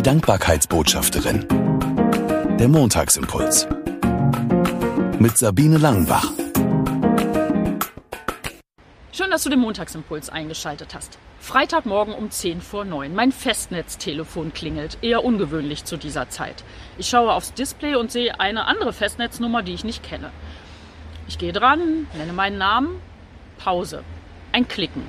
Die Dankbarkeitsbotschafterin. Der Montagsimpuls. Mit Sabine Langenbach. Schön, dass du den Montagsimpuls eingeschaltet hast. Freitagmorgen um 10 vor 9. Mein Festnetztelefon klingelt. Eher ungewöhnlich zu dieser Zeit. Ich schaue aufs Display und sehe eine andere Festnetznummer, die ich nicht kenne. Ich gehe dran, nenne meinen Namen, Pause. Ein Klicken.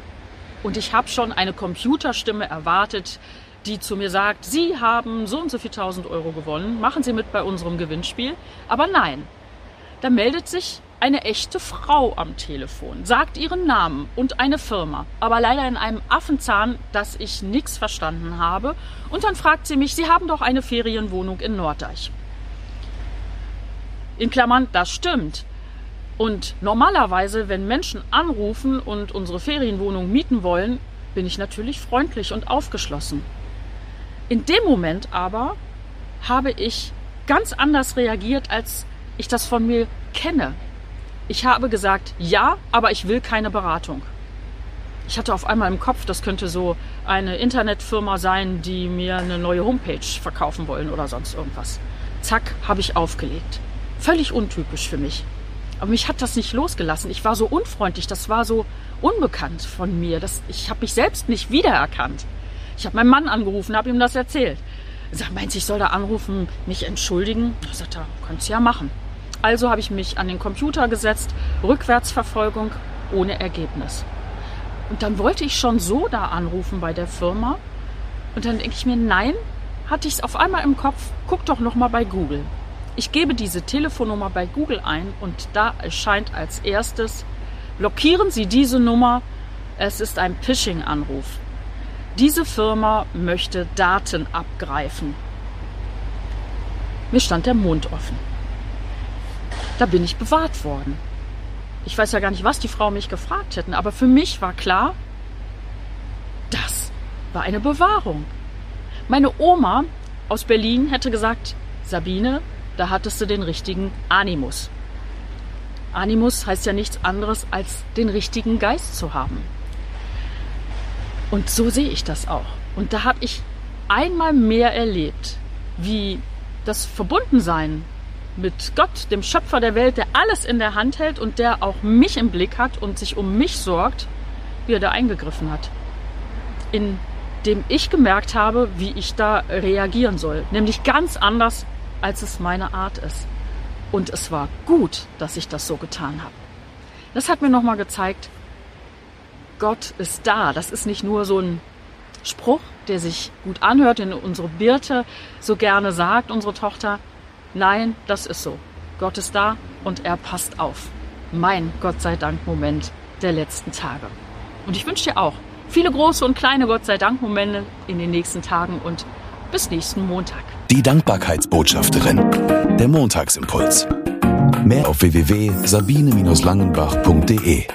Und ich habe schon eine Computerstimme erwartet, die zu mir sagt, Sie haben so und so viel tausend Euro gewonnen, machen Sie mit bei unserem Gewinnspiel. Aber nein, da meldet sich eine echte Frau am Telefon, sagt ihren Namen und eine Firma, aber leider in einem Affenzahn, dass ich nichts verstanden habe. Und dann fragt sie mich, Sie haben doch eine Ferienwohnung in Norddeich. In Klammern, das stimmt. Und normalerweise, wenn Menschen anrufen und unsere Ferienwohnung mieten wollen, bin ich natürlich freundlich und aufgeschlossen. In dem Moment aber habe ich ganz anders reagiert, als ich das von mir kenne. Ich habe gesagt, ja, aber ich will keine Beratung. Ich hatte auf einmal im Kopf, das könnte so eine Internetfirma sein, die mir eine neue Homepage verkaufen wollen oder sonst irgendwas. Zack, habe ich aufgelegt. Völlig untypisch für mich. Aber mich hat das nicht losgelassen. Ich war so unfreundlich, das war so unbekannt von mir. Das, ich habe mich selbst nicht wiedererkannt. Ich habe meinen Mann angerufen, habe ihm das erzählt. Er sagt, meint ich soll da anrufen, mich entschuldigen? Da sagt er, kannst ja machen. Also habe ich mich an den Computer gesetzt, Rückwärtsverfolgung ohne Ergebnis. Und dann wollte ich schon so da anrufen bei der Firma. Und dann denke ich mir, nein, hatte ich es auf einmal im Kopf, guck doch noch mal bei Google. Ich gebe diese Telefonnummer bei Google ein und da erscheint als erstes, blockieren Sie diese Nummer, es ist ein Phishing-Anruf. Diese Firma möchte Daten abgreifen. Mir stand der Mund offen. Da bin ich bewahrt worden. Ich weiß ja gar nicht, was die Frau mich gefragt hätten, aber für mich war klar, das war eine Bewahrung. Meine Oma aus Berlin hätte gesagt, Sabine, da hattest du den richtigen Animus. Animus heißt ja nichts anderes als den richtigen Geist zu haben. Und so sehe ich das auch. Und da habe ich einmal mehr erlebt, wie das Verbundensein mit Gott, dem Schöpfer der Welt, der alles in der Hand hält und der auch mich im Blick hat und sich um mich sorgt, wie er da eingegriffen hat. Indem ich gemerkt habe, wie ich da reagieren soll. Nämlich ganz anders, als es meine Art ist. Und es war gut, dass ich das so getan habe. Das hat mir nochmal gezeigt, Gott ist da. Das ist nicht nur so ein Spruch, der sich gut anhört, den unsere Birte so gerne sagt, unsere Tochter. Nein, das ist so. Gott ist da und er passt auf. Mein Gott sei Dank Moment der letzten Tage. Und ich wünsche dir auch viele große und kleine Gott sei Dank Momente in den nächsten Tagen und bis nächsten Montag. Die Dankbarkeitsbotschafterin. Der Montagsimpuls. Mehr auf www.sabine-langenbach.de